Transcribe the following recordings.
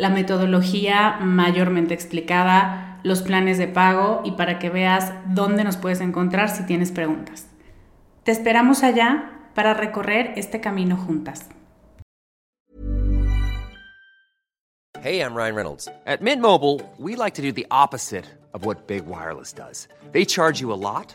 la metodología mayormente explicada, los planes de pago y para que veas dónde nos puedes encontrar si tienes preguntas. Te esperamos allá para recorrer este camino juntas. Hey, I'm Ryan Reynolds. At Mint Mobile, we like to do the opposite of what Big Wireless does. They charge you a lot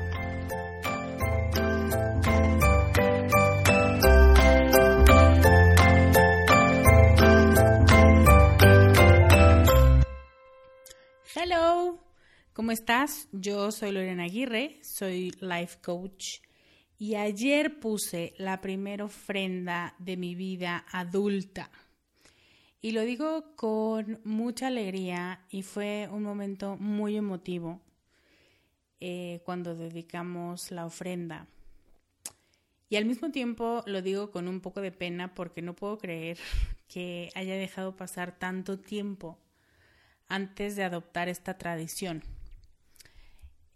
¿Cómo estás? Yo soy Lorena Aguirre, soy life coach y ayer puse la primera ofrenda de mi vida adulta. Y lo digo con mucha alegría y fue un momento muy emotivo eh, cuando dedicamos la ofrenda. Y al mismo tiempo lo digo con un poco de pena porque no puedo creer que haya dejado pasar tanto tiempo antes de adoptar esta tradición.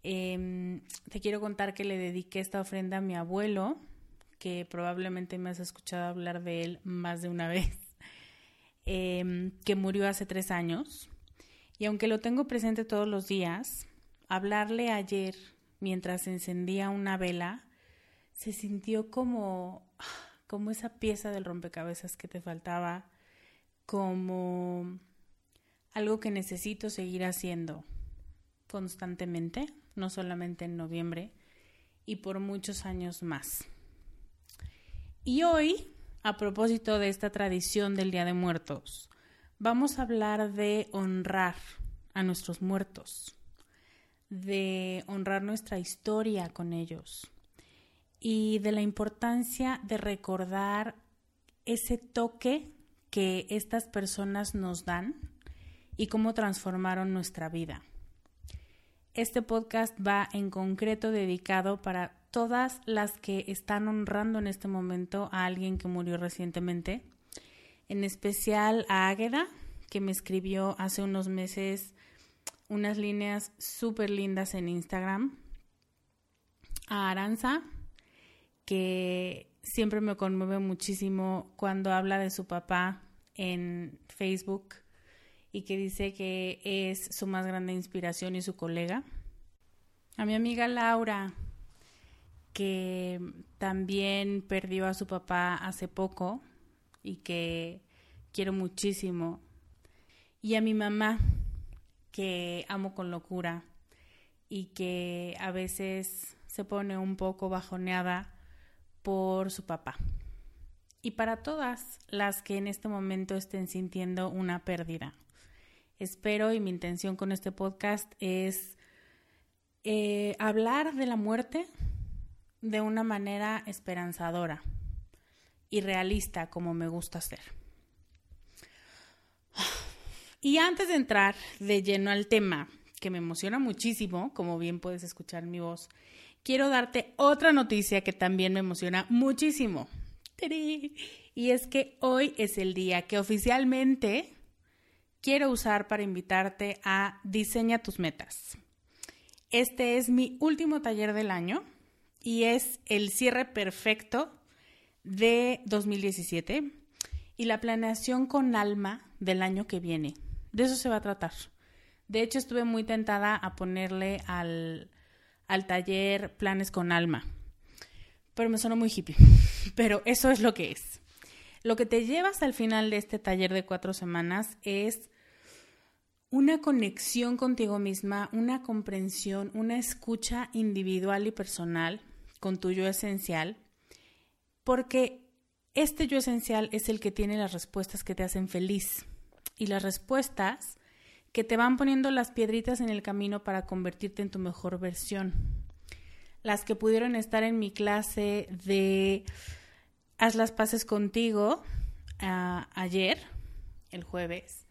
Em, te quiero contar que le dediqué esta ofrenda a mi abuelo, que probablemente me has escuchado hablar de él más de una vez, em, que murió hace tres años. Y aunque lo tengo presente todos los días, hablarle ayer mientras encendía una vela, se sintió como, como esa pieza del rompecabezas que te faltaba, como algo que necesito seguir haciendo constantemente, no solamente en noviembre, y por muchos años más. Y hoy, a propósito de esta tradición del Día de Muertos, vamos a hablar de honrar a nuestros muertos, de honrar nuestra historia con ellos y de la importancia de recordar ese toque que estas personas nos dan y cómo transformaron nuestra vida. Este podcast va en concreto dedicado para todas las que están honrando en este momento a alguien que murió recientemente, en especial a Águeda, que me escribió hace unos meses unas líneas súper lindas en Instagram, a Aranza, que siempre me conmueve muchísimo cuando habla de su papá en Facebook y que dice que es su más grande inspiración y su colega. A mi amiga Laura, que también perdió a su papá hace poco y que quiero muchísimo. Y a mi mamá, que amo con locura y que a veces se pone un poco bajoneada por su papá. Y para todas las que en este momento estén sintiendo una pérdida. Espero y mi intención con este podcast es eh, hablar de la muerte de una manera esperanzadora y realista como me gusta hacer. Y antes de entrar de lleno al tema, que me emociona muchísimo, como bien puedes escuchar mi voz, quiero darte otra noticia que también me emociona muchísimo. Y es que hoy es el día que oficialmente quiero usar para invitarte a Diseña tus metas. Este es mi último taller del año y es el cierre perfecto de 2017 y la planeación con alma del año que viene. De eso se va a tratar. De hecho, estuve muy tentada a ponerle al, al taller planes con alma, pero me sonó muy hippie. Pero eso es lo que es. Lo que te llevas al final de este taller de cuatro semanas es una conexión contigo misma, una comprensión, una escucha individual y personal con tu yo esencial, porque este yo esencial es el que tiene las respuestas que te hacen feliz y las respuestas que te van poniendo las piedritas en el camino para convertirte en tu mejor versión. Las que pudieron estar en mi clase de Haz las paces contigo ah, ayer, el jueves,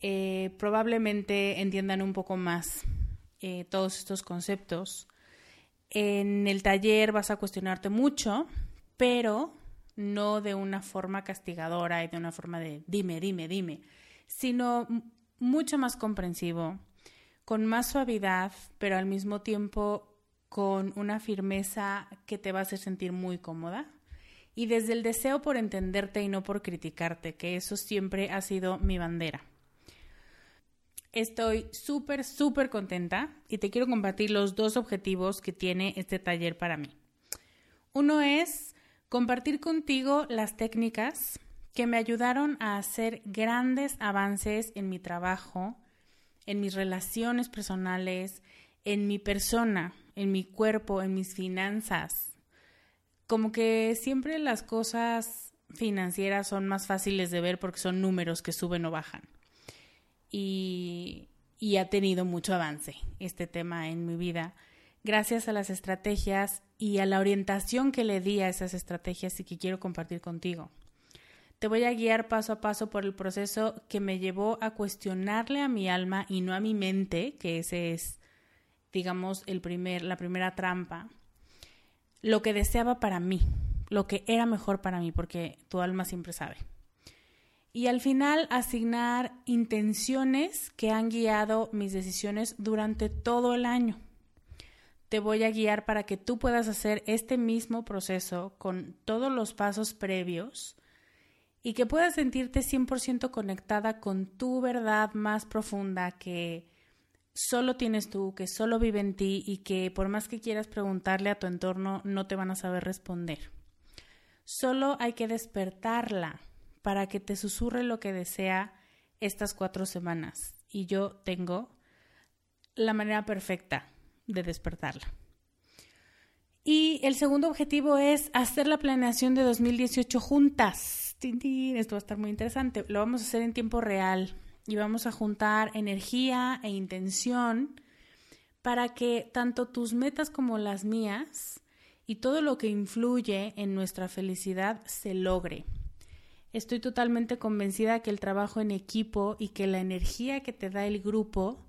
eh, probablemente entiendan un poco más eh, todos estos conceptos. En el taller vas a cuestionarte mucho, pero no de una forma castigadora y de una forma de dime, dime, dime, sino mucho más comprensivo, con más suavidad, pero al mismo tiempo con una firmeza que te va a hacer sentir muy cómoda. Y desde el deseo por entenderte y no por criticarte, que eso siempre ha sido mi bandera. Estoy súper, súper contenta y te quiero compartir los dos objetivos que tiene este taller para mí. Uno es compartir contigo las técnicas que me ayudaron a hacer grandes avances en mi trabajo, en mis relaciones personales, en mi persona, en mi cuerpo, en mis finanzas. Como que siempre las cosas financieras son más fáciles de ver porque son números que suben o bajan. Y, ha tenido mucho avance este tema en mi vida gracias a las estrategias y a la orientación que le di a esas estrategias y que quiero compartir contigo. Te voy a guiar paso a paso por el proceso que me llevó a cuestionarle a mi alma y no a mi mente, que ese es, digamos, el primer, la primera trampa, lo que deseaba para mí, lo que era mejor para mí, porque tu alma siempre sabe. Y al final asignar intenciones que han guiado mis decisiones durante todo el año. Te voy a guiar para que tú puedas hacer este mismo proceso con todos los pasos previos y que puedas sentirte 100% conectada con tu verdad más profunda que solo tienes tú, que solo vive en ti y que por más que quieras preguntarle a tu entorno no te van a saber responder. Solo hay que despertarla para que te susurre lo que desea estas cuatro semanas y yo tengo la manera perfecta de despertarla. Y el segundo objetivo es hacer la planeación de 2018 juntas esto va a estar muy interesante. Lo vamos a hacer en tiempo real y vamos a juntar energía e intención para que tanto tus metas como las mías y todo lo que influye en nuestra felicidad se logre. Estoy totalmente convencida que el trabajo en equipo y que la energía que te da el grupo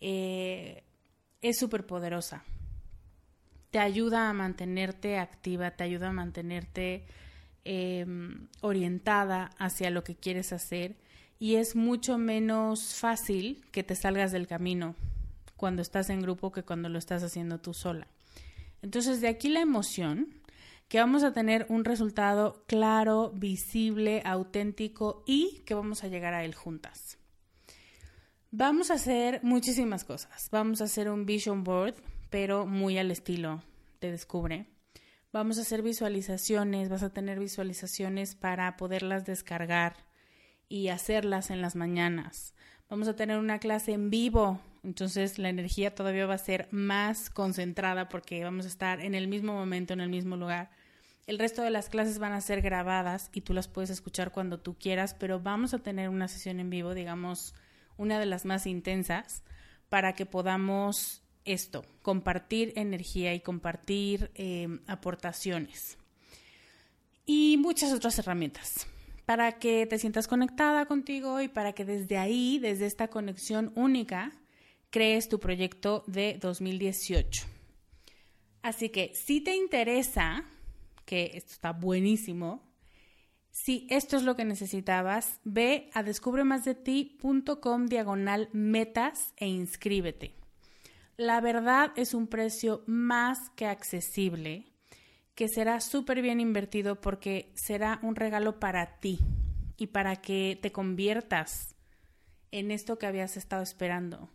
eh, es súper poderosa. Te ayuda a mantenerte activa, te ayuda a mantenerte Em, orientada hacia lo que quieres hacer y es mucho menos fácil que te salgas del camino cuando estás en grupo que cuando lo estás haciendo tú sola. Entonces, de aquí la emoción, que vamos a tener un resultado claro, visible, auténtico y que vamos a llegar a él juntas. Vamos a hacer muchísimas cosas. Vamos a hacer un vision board, pero muy al estilo te descubre. Vamos a hacer visualizaciones, vas a tener visualizaciones para poderlas descargar y hacerlas en las mañanas. Vamos a tener una clase en vivo, entonces la energía todavía va a ser más concentrada porque vamos a estar en el mismo momento, en el mismo lugar. El resto de las clases van a ser grabadas y tú las puedes escuchar cuando tú quieras, pero vamos a tener una sesión en vivo, digamos, una de las más intensas, para que podamos esto, compartir energía y compartir eh, aportaciones. Y muchas otras herramientas para que te sientas conectada contigo y para que desde ahí, desde esta conexión única, crees tu proyecto de 2018. Así que si te interesa, que esto está buenísimo, si esto es lo que necesitabas, ve a descubremasdeti.com diagonal metas e inscríbete. La verdad es un precio más que accesible que será súper bien invertido porque será un regalo para ti y para que te conviertas en esto que habías estado esperando.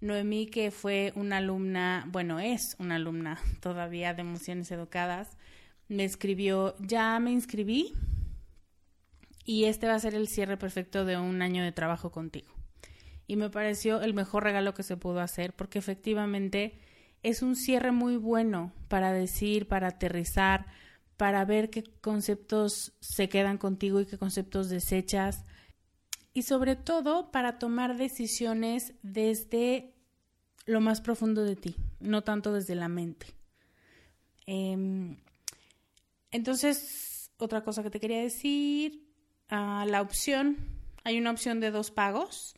Noemí, que fue una alumna, bueno, es una alumna todavía de emociones educadas, me escribió, ya me inscribí y este va a ser el cierre perfecto de un año de trabajo contigo. Y me pareció el mejor regalo que se pudo hacer porque efectivamente es un cierre muy bueno para decir, para aterrizar, para ver qué conceptos se quedan contigo y qué conceptos desechas. Y sobre todo para tomar decisiones desde lo más profundo de ti, no tanto desde la mente. Em, entonces, otra cosa que te quería decir, ah, la opción, hay una opción de dos pagos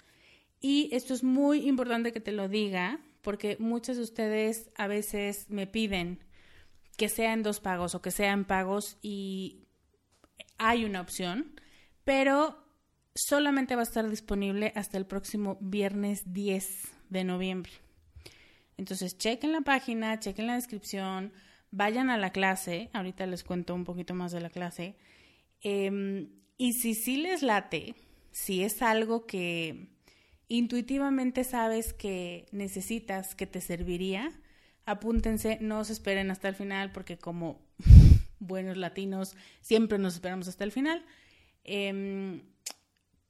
y esto es muy importante que te lo diga porque muchos de ustedes a veces me piden que sea en dos pagos o que sea en pagos y hay una opción, pero solamente va a estar disponible hasta el próximo viernes 10 de noviembre. Entonces, chequen la página, chequen la descripción, vayan a la clase, ahorita les cuento un poquito más de la clase, em, y si sí les late, si es algo que intuitivamente sabes que necesitas, que te serviría, apúntense, no se esperen hasta el final porque como buenos latinos siempre nos esperamos hasta el final. Em,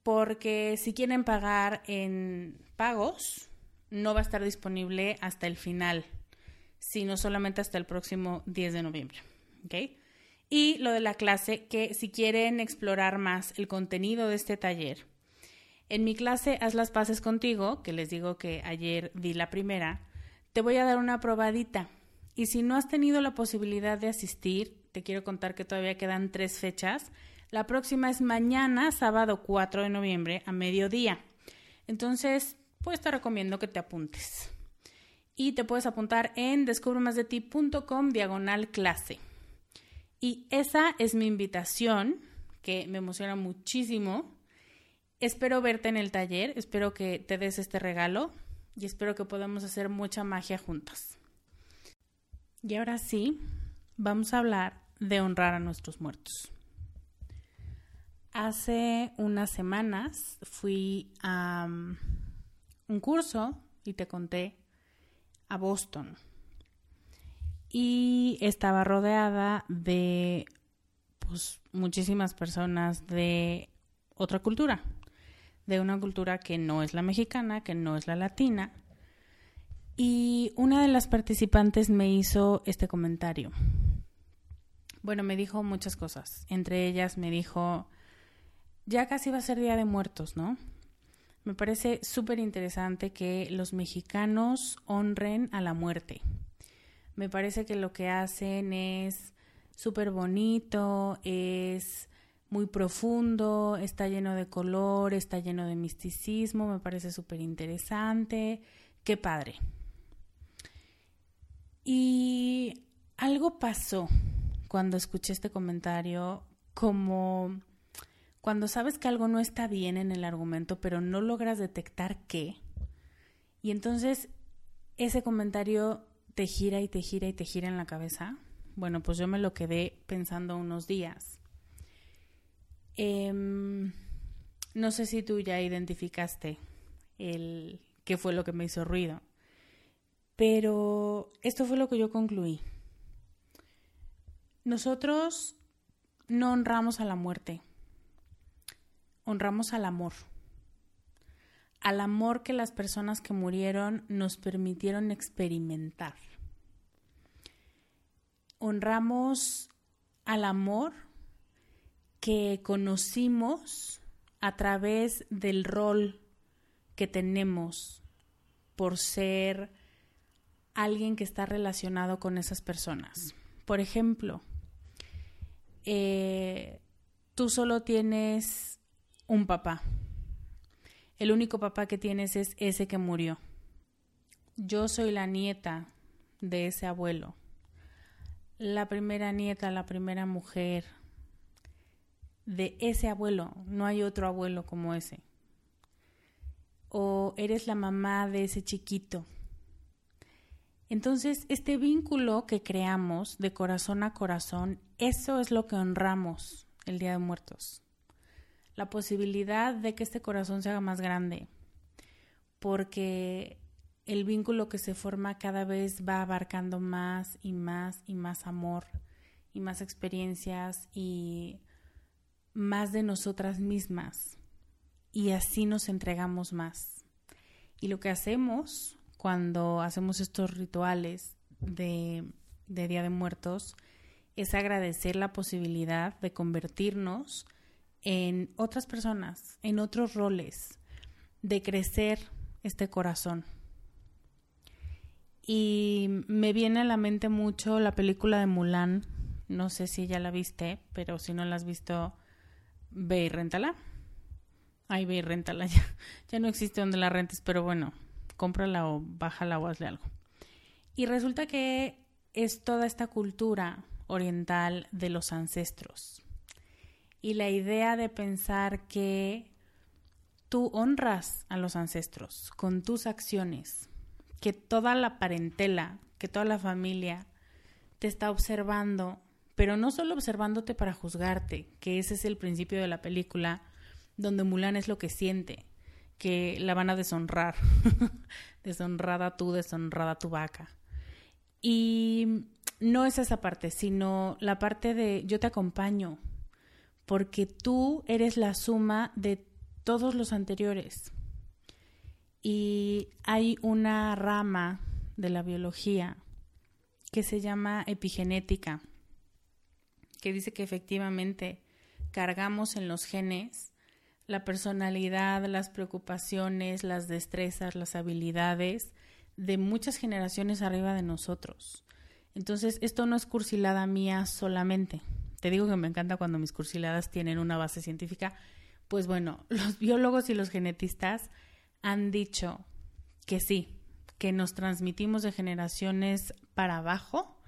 porque si quieren pagar en pagos, no va a estar disponible hasta el final, sino solamente hasta el próximo 10 de noviembre. Y lo de la clase, que si quieren explorar más el contenido de este taller, en mi clase Haz las paces contigo, que les digo que ayer di la primera, te voy a dar una probadita. Y si no has tenido la posibilidad de asistir, te quiero contar que todavía quedan tres fechas. La próxima es mañana, sábado 4 de noviembre, a mediodía. Entonces, pues te recomiendo que te apuntes. Y te puedes apuntar en descubremasdeti.com diagonal clase. Y esa es mi invitación, que me emociona muchísimo Espero verte en el taller, espero que te des este regalo y espero que podamos hacer mucha magia juntas. Y ahora sí, vamos a hablar de honrar a nuestros muertos. Hace unas semanas fui a um, un curso y te conté a Boston y estaba rodeada de pues muchísimas personas de otra cultura, de una cultura que no es la mexicana, que no es la latina. Y una de las participantes me hizo este comentario. Bueno, me dijo muchas cosas. Entre ellas me dijo, ya casi va a ser Día de Muertos, ¿no? Me parece súper interesante que los mexicanos honren a la muerte. Me parece que lo que hacen es súper bonito, es muy profundo, está lleno de color, está lleno de misticismo, me parece súper interesante, qué padre. Y algo pasó cuando escuché este comentario, como cuando sabes que algo no está bien en el argumento, pero no logras detectar qué. Y entonces ese comentario te gira y te gira y te gira en la cabeza. Bueno, pues yo me lo quedé pensando unos días. Em, no sé si tú ya identificaste el qué fue lo que me hizo ruido, pero esto fue lo que yo concluí. nosotros no honramos a la muerte, honramos al amor, al amor que las personas que murieron nos permitieron experimentar. Honramos al amor que conocimos a través del rol que tenemos por ser alguien que está relacionado con esas personas. Por ejemplo, eh, tú solo tienes un papá. El único papá que tienes es ese que murió. Yo soy la nieta de ese abuelo. La primera nieta, la primera mujer de ese abuelo. No hay otro abuelo como ese. O eres la mamá de ese chiquito. Entonces, este vínculo que creamos de corazón a corazón, eso es lo que honramos el Día de Muertos. La posibilidad de que este corazón se haga más grande, porque el vínculo que se forma cada vez va abarcando más y más y más amor y más experiencias y más de nosotras mismas. Y así nos entregamos más. Y lo que hacemos cuando hacemos estos rituales de, Día de Muertos es agradecer la posibilidad de convertirnos en otras personas, en otros roles, de crecer este corazón. Y me viene a la mente mucho la película de Mulan. No sé si ya la viste, pero si no la has visto, ve y réntala. Ay, ve y réntala. Ya, ya no existe donde la rentes, pero bueno, cómprala o bájala o hazle algo. Y resulta que es toda esta cultura oriental de los ancestros. Y la idea de pensar que tú honras a los ancestros con tus acciones, que toda la parentela, que toda la familia te está observando, pero no solo observándote para juzgarte, que ese es el principio de la película, donde Mulan es lo que siente, que la van a deshonrar. deshonrada tú, deshonrada tu vaca. Y no es esa parte, sino la parte de yo te acompaño, porque tú eres la suma de todos los anteriores. Y hay una rama de la biología que se llama epigenética, que dice que efectivamente cargamos en los genes la personalidad, las preocupaciones, las destrezas, las habilidades de muchas generaciones arriba de nosotros. Entonces, esto no es cursilada mía solamente. Te digo que me encanta cuando mis cursiladas tienen una base científica. Pues bueno, los biólogos y los genetistas han dicho que sí, que nos transmitimos de generaciones para abajo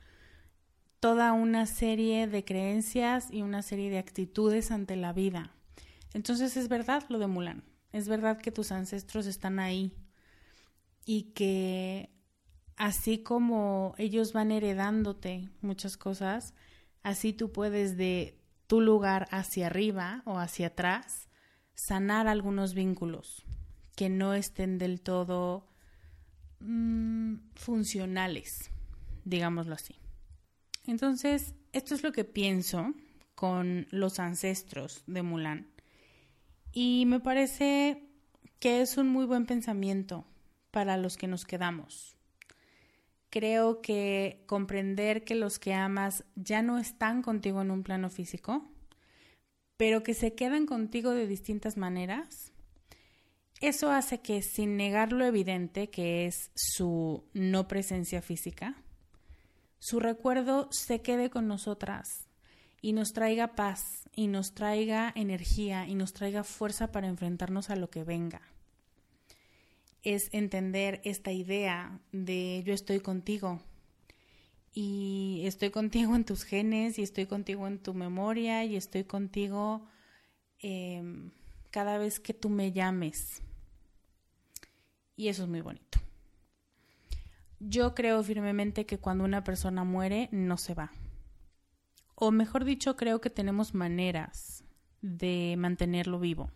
toda una serie de creencias y una serie de actitudes ante la vida entonces es verdad lo de Mulan, es verdad que tus ancestros están ahí y que así como ellos van heredándote muchas cosas, así tú puedes de tu lugar hacia arriba o hacia atrás sanar algunos vínculos que no estén del todo mm, funcionales, digámoslo así. Entonces, esto es lo que pienso con los ancestros de Mulan. Y me parece que es un muy buen pensamiento para los que nos quedamos. Creo que comprender que los que amas ya no están contigo en un plano físico, pero que se quedan contigo de distintas maneras, eso hace que sin negar lo evidente que es su no presencia física, su recuerdo se quede con nosotras y nos traiga paz y nos traiga energía y nos traiga fuerza para enfrentarnos a lo que venga. Es entender esta idea de yo estoy contigo y estoy contigo en tus genes y estoy contigo en tu memoria y estoy contigo em, cada vez que tú me llames. Y eso es muy bonito. Yo creo firmemente que cuando una persona muere no se va o mejor dicho, creo que tenemos maneras de mantenerlo vivo.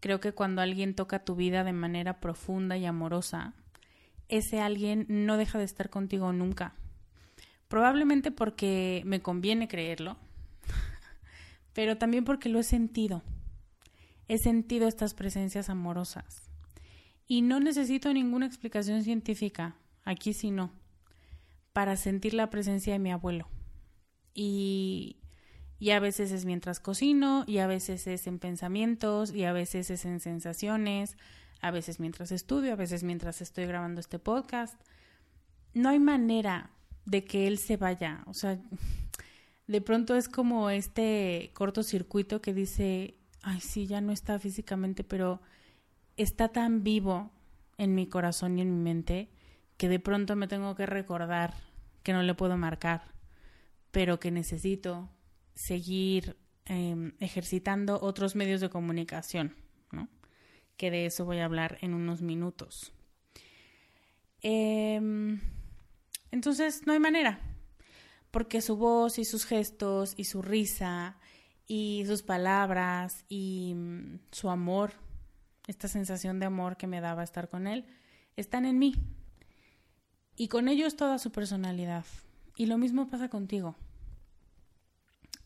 Creo que cuando alguien toca tu vida de manera profunda y amorosa, ese alguien no deja de estar contigo nunca, Probablemente porque me conviene creerlo, pero también porque lo he sentido. He sentido estas presencias amorosas. Y no necesito ninguna explicación científica, aquí sí no, para sentir la presencia de mi abuelo. Y, y a veces es mientras cocino, y a veces es en pensamientos, y a veces es en sensaciones, a veces mientras estudio, a veces mientras estoy grabando este podcast. No hay manera de que él se vaya. O sea, de pronto es como este cortocircuito que dice, ay, sí, ya no está físicamente, pero está tan vivo en mi corazón y en mi mente que de pronto me tengo que recordar que no le puedo marcar, pero que necesito seguir em, ejercitando otros medios de comunicación, ¿no? Que de eso voy a hablar en unos minutos. Eh, entonces no hay manera, porque su voz y sus gestos y su risa y sus palabras y mm, su amor, esta sensación de amor que me daba estar con él, están en mí. Y con ellos toda su personalidad. Y lo mismo pasa contigo.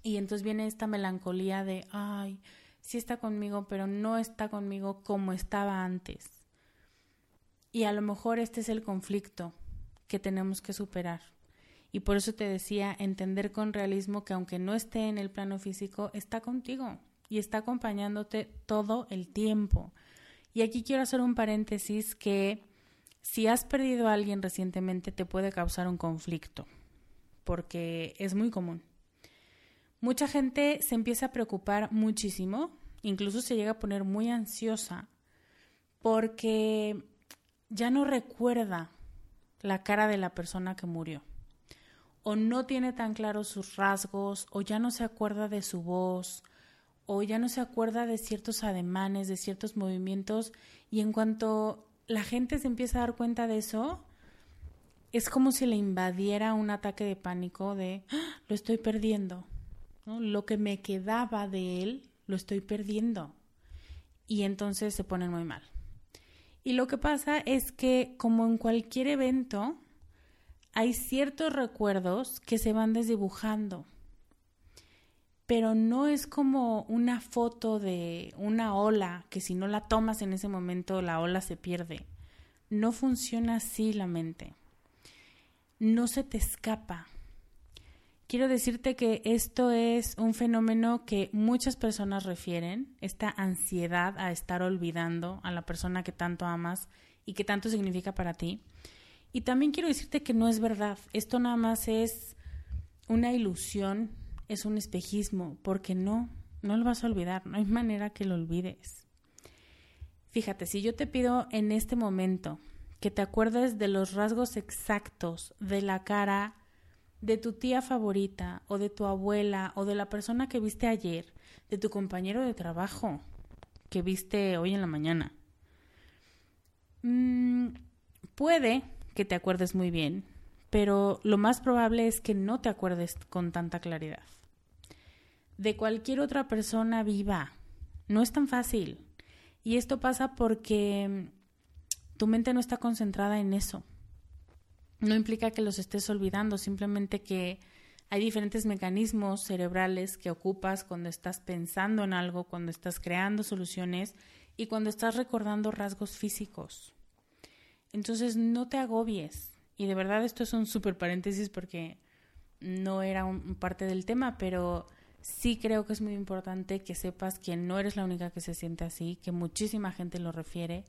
Y entonces viene esta melancolía de, ay, sí está conmigo, pero no está conmigo como estaba antes. Y a lo mejor este es el conflicto que tenemos que superar. Y por eso te decía, entender con realismo que aunque no esté en el plano físico, está contigo y está acompañándote todo el tiempo. Y aquí quiero hacer un paréntesis que si has perdido a alguien recientemente te puede causar un conflicto, porque es muy común. Mucha gente se empieza a preocupar muchísimo, incluso se llega a poner muy ansiosa, porque ya no recuerda la cara de la persona que murió. O no tiene tan claros sus rasgos, o ya no se acuerda de su voz, o ya no se acuerda de ciertos ademanes, de ciertos movimientos, y en cuanto la gente se empieza a dar cuenta de eso, es como si le invadiera un ataque de pánico de ¡Ah! lo estoy perdiendo. Lo que me quedaba de él lo estoy perdiendo. Y entonces se ponen muy mal. Y lo que pasa es que, como en cualquier evento, hay ciertos recuerdos que se van desdibujando. Pero no es como una foto de una ola que si no la tomas en ese momento la ola se pierde. No funciona así la mente. No se te escapa. Quiero decirte que esto es un fenómeno que muchas personas refieren, esta ansiedad a estar olvidando a la persona que tanto amas y que tanto significa para ti. Y también quiero decirte que no es verdad, esto nada más es una ilusión, es un espejismo, porque no, no lo vas a olvidar, no hay manera que lo olvides. Fíjate, si yo te pido en este momento que te acuerdes de los rasgos exactos de la cara, de tu tía favorita o de tu abuela o de la persona que viste ayer, de tu compañero de trabajo que viste hoy en la mañana. Mm, puede que te acuerdes muy bien, pero lo más probable es que no te acuerdes con tanta claridad. De cualquier otra persona viva, no es tan fácil. Y esto pasa porque tu mente no está concentrada en eso no implica que los estés olvidando, simplemente que hay diferentes mecanismos cerebrales que ocupas cuando estás pensando en algo, cuando estás creando soluciones y cuando estás recordando rasgos físicos. Entonces no te agobies. Y de verdad esto es un súper paréntesis porque no era un, parte del tema, pero sí creo que es muy importante que sepas que no eres la única que se siente así, que muchísima gente lo refiere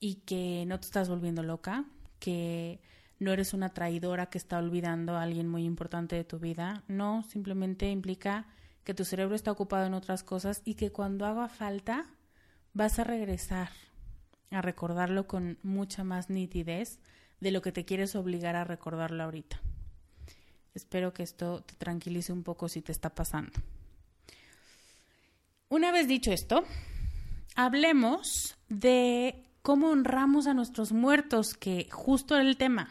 y que no te estás volviendo loca, que no eres una traidora que está olvidando a alguien muy importante de tu vida. No, simplemente implica que tu cerebro está ocupado en otras cosas y que cuando haga falta vas a regresar a recordarlo con mucha más nitidez de lo que te quieres obligar a recordarlo ahorita. Espero que esto te tranquilice un poco si te está pasando. Una vez dicho esto, hablemos de cómo honramos a nuestros muertos, que justo era el tema.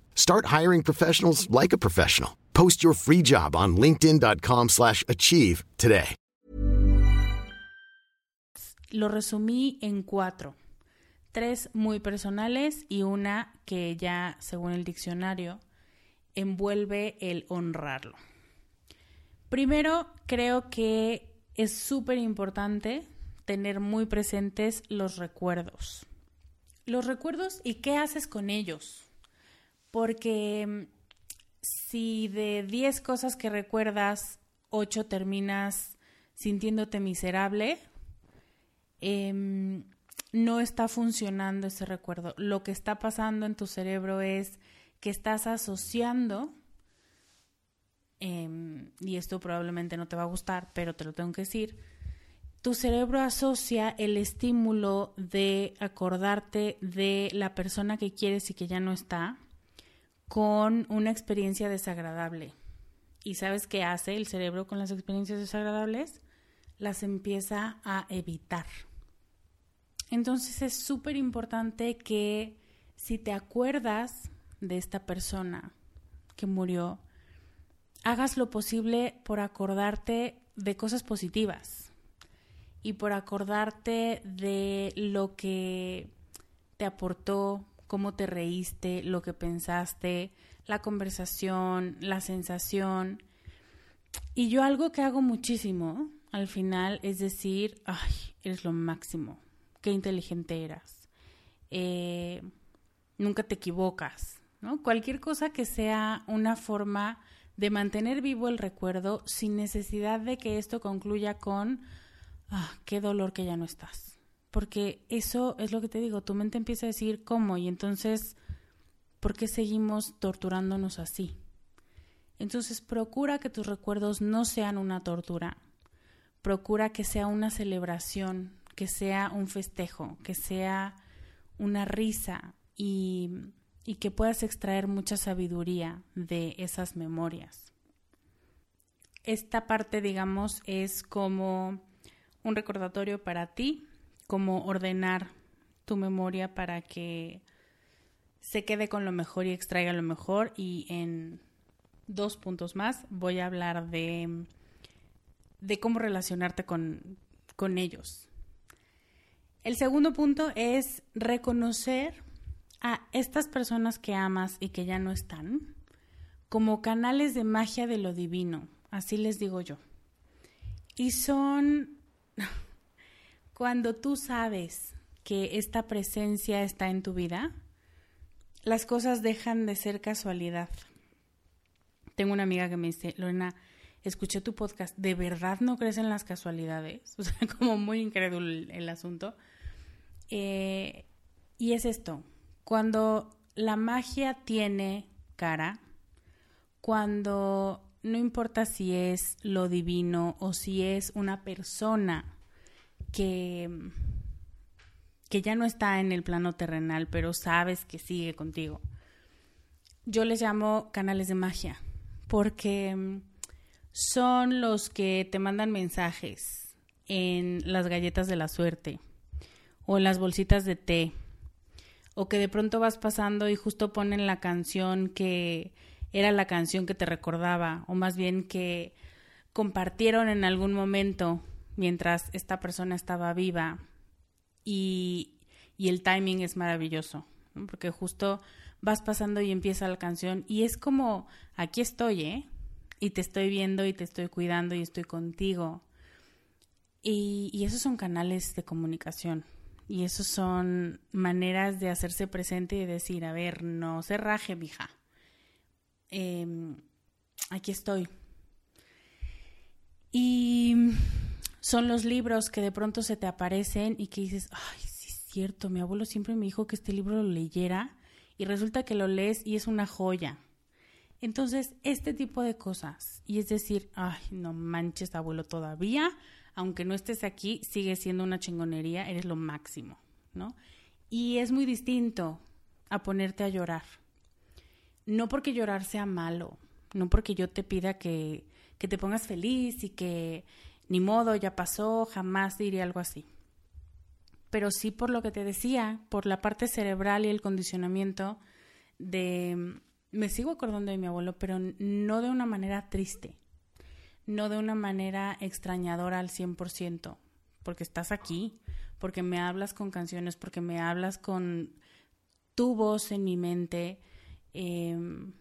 Start hiring professionals like a professional. Post your free job on linkedin.com/achieve slash achieve today. Lo resumí en cuatro. Tres muy personales y una que ya, según el diccionario, envuelve el honrarlo. Primero, creo que es súper importante tener muy presentes los recuerdos. Los recuerdos y qué haces con ellos. Porque mm, si de 10 cosas que recuerdas, 8 terminas sintiéndote miserable, em, no está funcionando ese recuerdo. Lo que está pasando en tu cerebro es que estás asociando, em, y esto probablemente no te va a gustar, pero te lo tengo que decir, tu cerebro asocia el estímulo de acordarte de la persona que quieres y que ya no está con una experiencia desagradable. ¿Y sabes qué hace el cerebro con las experiencias desagradables? Las empieza a evitar. Entonces es súper importante que si te acuerdas de esta persona que murió, hagas lo posible por acordarte de cosas positivas y por acordarte de lo que te aportó, cómo te reíste, lo que pensaste, la conversación, la sensación. Y yo algo que hago muchísimo al final es decir, ay, eres lo máximo, qué inteligente eras, eh, nunca te equivocas, ¿no? Cualquier cosa que sea una forma de mantener vivo el recuerdo sin necesidad de que esto concluya con, ah, qué dolor que ya no estás. Porque eso es lo que te digo, tu mente empieza a decir cómo y entonces, ¿por qué seguimos torturándonos así? Entonces procura que tus recuerdos no sean una tortura, procura que sea una celebración, que sea un festejo, que sea una risa y, que puedas extraer mucha sabiduría de esas memorias. Esta parte, digamos, es como un recordatorio para ti, como ordenar tu memoria para que se quede con lo mejor y extraiga lo mejor. Y en dos puntos más voy a hablar de, de cómo relacionarte con, con ellos. El segundo punto es reconocer a estas personas que amas y que ya no están como canales de magia de lo divino, así les digo yo. Y son cuando tú sabes que esta presencia está en tu vida, las cosas dejan de ser casualidad. Tengo una amiga que me dice, Lorena, escuché tu podcast, ¿de verdad no crees en las casualidades? O sea, como muy incrédulo el, asunto. Eh, y es esto, cuando la magia tiene cara, cuando no importa si es lo divino o si es una persona que, que ya no está en el plano terrenal, pero sabes que sigue contigo. Yo les llamo canales de magia, porque mm, son los que te mandan mensajes en las galletas de la suerte o en las bolsitas de té o que de pronto vas pasando y justo ponen la canción que era la canción que te recordaba o más bien que compartieron en algún momento mientras esta persona estaba viva y, y el timing es maravilloso, porque justo vas pasando y empieza la canción y es como, aquí estoy, ¿eh? Y te estoy viendo y te estoy cuidando y estoy contigo. Y, y esos son canales de comunicación. Y esos son maneras de hacerse presente y de decir, a ver, no se raje, mija. Eh, aquí estoy. Y son los libros que de pronto se te aparecen y que dices, ay, sí es cierto, mi abuelo siempre me dijo que este libro lo leyera y resulta que lo lees y es una joya. Entonces, este tipo de cosas, y es decir, ay, no manches, abuelo, todavía, aunque no estés aquí, sigue siendo una chingonería, eres lo máximo, ¿no? Y es muy distinto a ponerte a llorar. No porque llorar sea malo, no porque yo te pida que, que te pongas feliz y que ni modo, ya pasó, jamás diría algo así. Pero sí por lo que te decía, por la parte cerebral y el condicionamiento de... Me sigo acordando de mi abuelo, pero no de una manera triste, no de una manera extrañadora al 100%, porque estás aquí, porque me hablas con canciones, porque me hablas con tu voz en mi mente, em,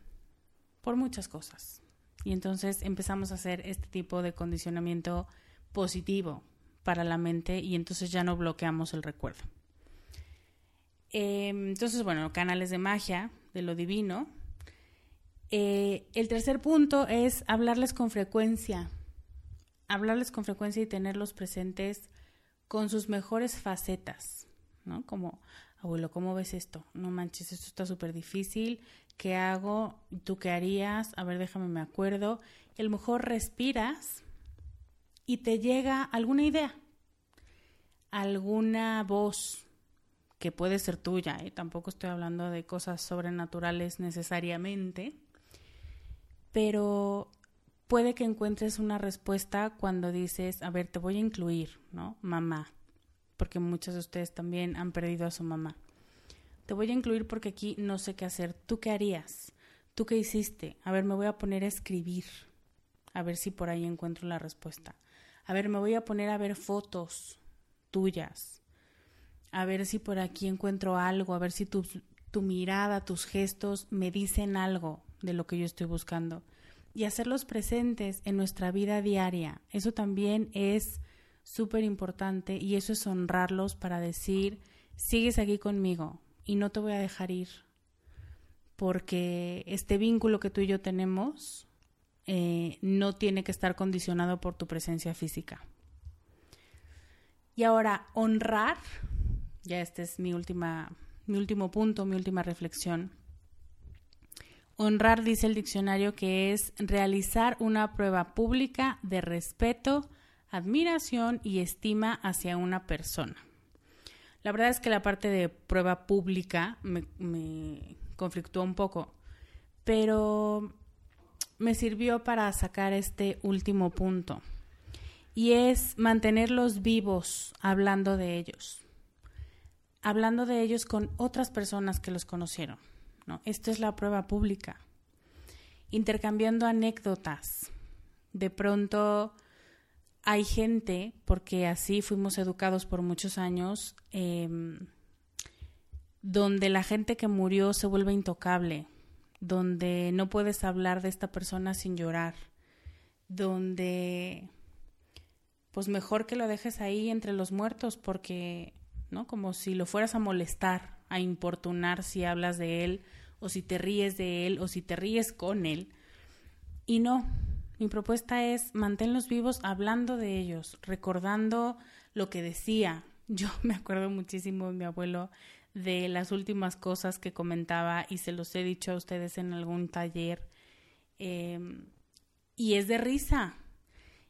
por muchas cosas. Y entonces empezamos a hacer este tipo de condicionamiento positivo para la mente y entonces ya no bloqueamos el recuerdo. Em, entonces, bueno, canales de magia, de lo divino. Eh, el tercer punto es hablarles con frecuencia. Hablarles con frecuencia y tenerlos presentes con sus mejores facetas, ¿no? Como, abuelo, ¿cómo ves esto? No manches, esto está súper difícil. ¿Qué hago? ¿Tú qué harías? A ver, déjame, me acuerdo. Y a lo mejor respiras y te llega alguna idea, alguna voz que puede ser tuya. ¿eh? Tampoco estoy hablando de cosas sobrenaturales necesariamente, pero puede que encuentres una respuesta cuando dices, a ver, te voy a incluir, ¿no? Mamá porque muchos de ustedes también han perdido a su mamá. Te voy a incluir porque aquí no sé qué hacer. ¿Tú qué harías? ¿Tú qué hiciste? A ver, me voy a poner a escribir. A ver si por ahí encuentro la respuesta. A ver, me voy a poner a ver fotos tuyas. A ver si por aquí encuentro algo. A ver si tu, mirada, tus gestos me dicen algo de lo que yo estoy buscando. Y hacerlos presentes en nuestra vida diaria. Eso también es súper importante y eso es honrarlos para decir, sigues aquí conmigo y no te voy a dejar ir, porque este vínculo que tú y yo tenemos eh, no tiene que estar condicionado por tu presencia física. Y ahora, honrar, ya este es mi, última, mi último punto, mi última reflexión. Honrar, dice el diccionario, que es realizar una prueba pública de respeto, admiración y estima hacia una persona. La verdad es que la parte de prueba pública me, conflictó un poco, pero me sirvió para sacar este último punto y es mantenerlos vivos hablando de ellos, hablando de ellos con otras personas que los conocieron. ¿no? Esto es la prueba pública, intercambiando anécdotas. De pronto hay gente, porque así fuimos educados por muchos años, em, donde la gente que murió se vuelve intocable, donde no puedes hablar de esta persona sin llorar, donde pues mejor que lo dejes ahí entre los muertos porque, ¿no? Como si lo fueras a molestar, a importunar si hablas de él o si te ríes de él o si te ríes con él. Y no, mi propuesta es mantenerlos vivos hablando de ellos, recordando lo que decía. Yo me acuerdo muchísimo de mi abuelo de las últimas cosas que comentaba y se los he dicho a ustedes en algún taller. Em, y es de risa.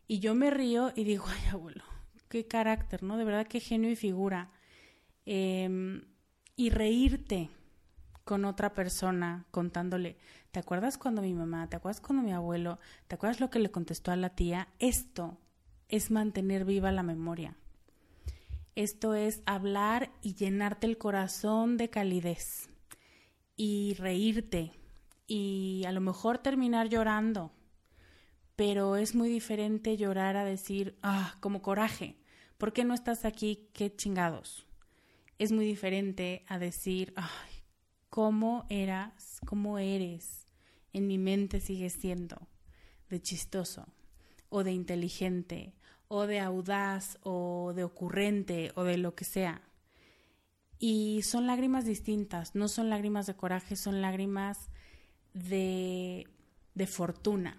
Y yo me río y digo, ay abuelo, qué carácter, ¿no? De verdad, qué genio y figura. Em, y reírte, con otra persona contándole, ¿te acuerdas cuando mi mamá, te acuerdas cuando mi abuelo, te acuerdas lo que le contestó a la tía? Esto es mantener viva la memoria. Esto es hablar y llenarte el corazón de calidez y reírte y a lo mejor terminar llorando, pero es muy diferente llorar a decir, ah, como coraje, ¿por qué no estás aquí? ¿Qué chingados? Es muy diferente a decir, ay, cómo eras, cómo eres, en mi mente sigues siendo de chistoso o de inteligente o de audaz o de ocurrente o de lo que sea. Y son lágrimas distintas, no son lágrimas de coraje, son lágrimas de, de fortuna,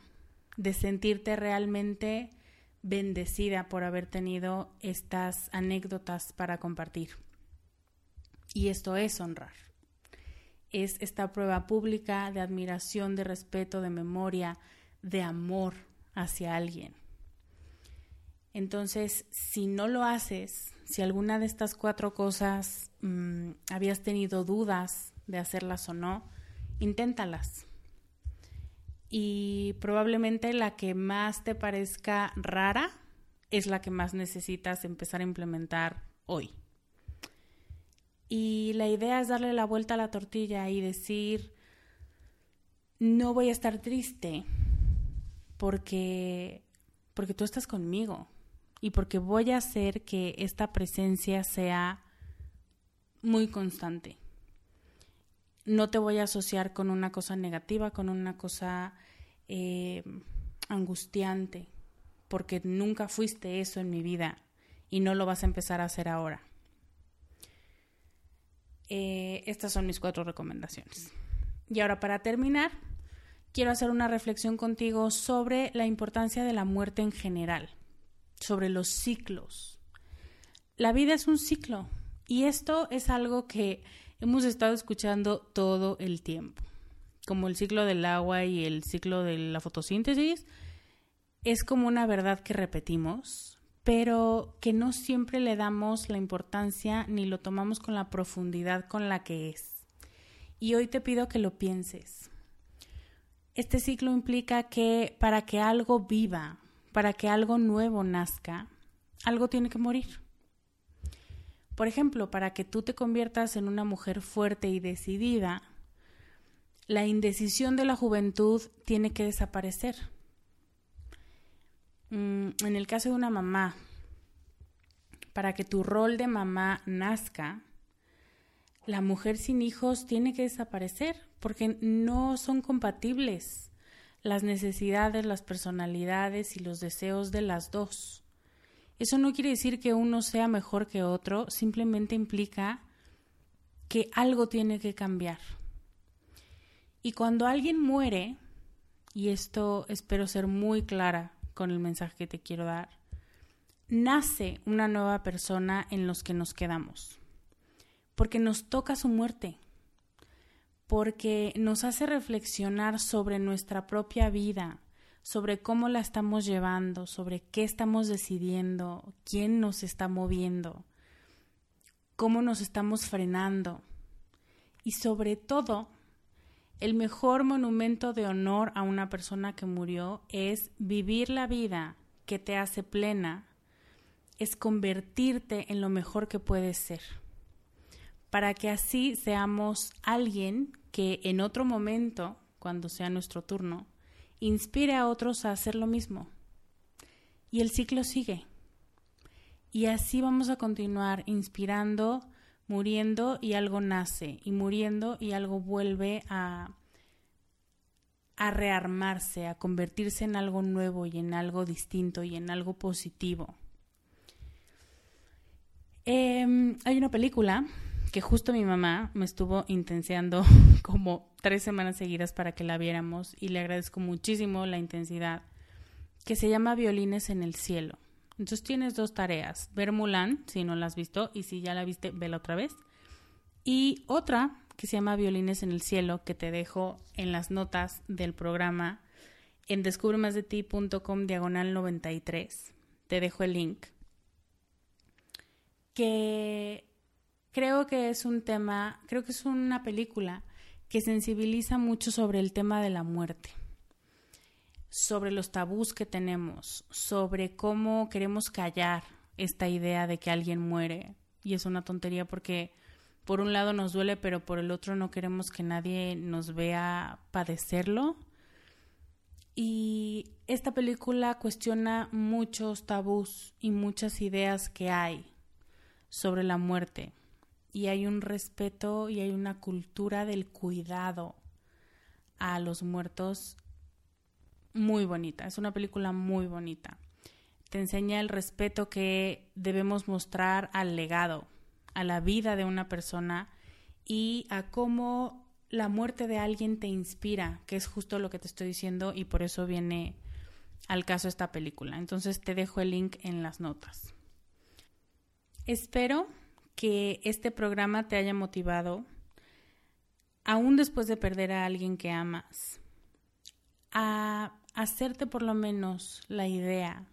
de sentirte realmente bendecida por haber tenido estas anécdotas para compartir. Y esto es honrar. Es esta prueba pública de admiración, de respeto, de memoria, de amor hacia alguien. Entonces, si no lo haces, si alguna de estas cuatro cosas mm, habías tenido dudas de hacerlas o no, inténtalas. Y probablemente la que más te parezca rara es la que más necesitas empezar a implementar hoy. Y la idea es darle la vuelta a la tortilla y decir, no voy a estar triste porque, porque tú estás conmigo y porque voy a hacer que esta presencia sea muy constante. No te voy a asociar con una cosa negativa, con una cosa eh, angustiante, porque nunca fuiste eso en mi vida y no lo vas a empezar a hacer ahora. Eh, estas son mis cuatro recomendaciones. Y ahora para terminar, quiero hacer una reflexión contigo sobre la importancia de la muerte en general, sobre los ciclos. La vida es un ciclo y esto es algo que hemos estado escuchando todo el tiempo, como el ciclo del agua y el ciclo de la fotosíntesis. Es como una verdad que repetimos, pero que no siempre le damos la importancia ni lo tomamos con la profundidad con la que es. Y hoy te pido que lo pienses. Este ciclo implica que para que algo viva, para que algo nuevo nazca, algo tiene que morir. Por ejemplo, para que tú te conviertas en una mujer fuerte y decidida, la indecisión de la juventud tiene que desaparecer en el caso de una mamá, para que tu rol de mamá nazca, la mujer sin hijos tiene que desaparecer porque no son compatibles las necesidades, las personalidades y los deseos de las dos. Eso no quiere decir que uno sea mejor que otro, simplemente implica que algo tiene que cambiar. Y cuando alguien muere, y esto espero ser muy clara con el mensaje que te quiero dar, nace una nueva persona en los que nos quedamos, porque nos toca su muerte, porque nos hace reflexionar sobre nuestra propia vida, sobre cómo la estamos llevando, sobre qué estamos decidiendo, quién nos está moviendo, cómo nos estamos frenando. Y sobre todo el mejor monumento de honor a una persona que murió es vivir la vida que te hace plena, es convertirte en lo mejor que puedes ser, para que así seamos alguien que en otro momento, cuando sea nuestro turno, inspire a otros a hacer lo mismo. Y el ciclo sigue. Y así vamos a continuar inspirando muriendo y algo nace, y muriendo y algo vuelve a, rearmarse, a convertirse en algo nuevo y en algo distinto y en algo positivo. Em, hay una película que justo mi mamá me estuvo intenseando como tres semanas seguidas para que la viéramos y le agradezco muchísimo la intensidad, que se llama Violines en el Cielo. Entonces tienes dos tareas, ver Mulan, si no la has visto, y si ya la viste, vela otra vez. Y otra que se llama Violines en el Cielo, que te dejo en las notas del programa en descubremasdeti.com diagonal 93. Te dejo el link. Que creo que es un tema, creo que es una película que sensibiliza mucho sobre el tema de la muerte sobre los tabús que tenemos, sobre cómo queremos callar esta idea de que alguien muere. Y es una tontería porque por un lado nos duele, pero por el otro no queremos que nadie nos vea padecerlo. Y esta película cuestiona muchos tabús y muchas ideas que hay sobre la muerte. Y hay un respeto y hay una cultura del cuidado a los muertos muy bonita, es una película muy bonita. Te enseña el respeto que debemos mostrar al legado, a la vida de una persona y a cómo la muerte de alguien te inspira, que es justo lo que te estoy diciendo y por eso viene al caso esta película. Entonces te dejo el link en las notas. Espero que este programa te haya motivado aún después de perder a alguien que amas, a hacerte por lo menos la idea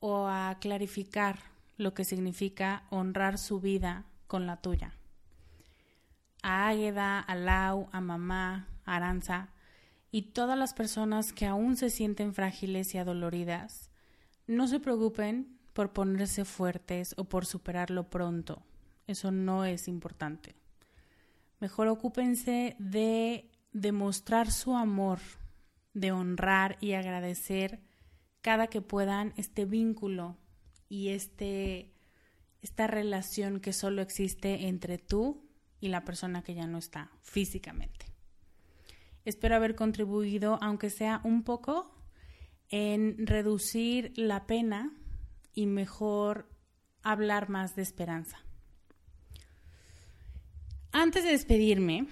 o a clarificar lo que significa honrar su vida con la tuya. A Águeda, a Lau, a mamá, a Aranza y todas las personas que aún se sienten frágiles y adoloridas, no se preocupen por ponerse fuertes o por superarlo pronto. Eso no es importante. Mejor ocúpense de demostrar su amor, de honrar y agradecer cada que puedan este vínculo y este, esta relación que solo existe entre tú y la persona que ya no está físicamente. Espero haber contribuido, aunque sea un poco, en reducir la pena y mejor hablar más de esperanza. Antes de despedirme,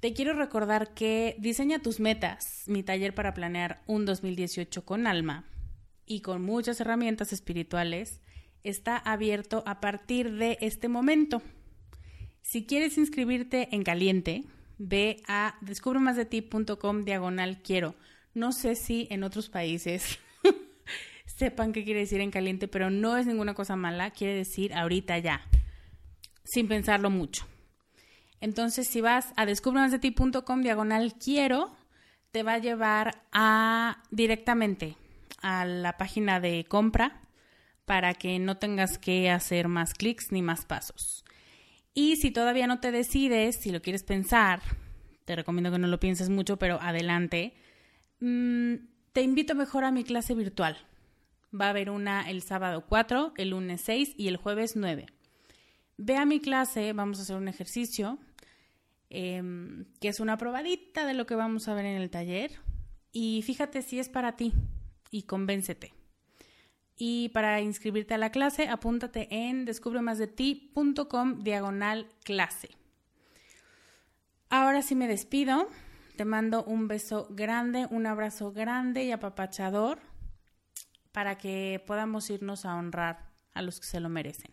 te quiero recordar que Diseña tus metas, mi taller para planear un 2018 con alma y con muchas herramientas espirituales, está abierto a partir de este momento. Si quieres inscribirte en caliente, ve a descubremasdeti.com diagonal quiero. No sé si en otros países sepan qué quiere decir en caliente, pero no es ninguna cosa mala, quiere decir ahorita ya, sin pensarlo mucho. Entonces, si vas a descubremasdeti.com diagonal quiero, te va a llevar directamente a la página de compra para que no tengas que hacer más clics ni más pasos. Y si todavía no te decides, si lo quieres pensar, te recomiendo que no lo pienses mucho, pero adelante, mm, te invito mejor a mi clase virtual. Va a haber una el sábado 4, el lunes 6 y el jueves 9. Ve a mi clase, vamos a hacer un ejercicio Em, que es una probadita de lo que vamos a ver en el taller. Y fíjate si es para ti y convéncete. Y para inscribirte a la clase, apúntate en descubremasdeti.com diagonal clase. Ahora sí me despido. Te mando un beso grande, un abrazo grande y apapachador para que podamos irnos a honrar a los que se lo merecen.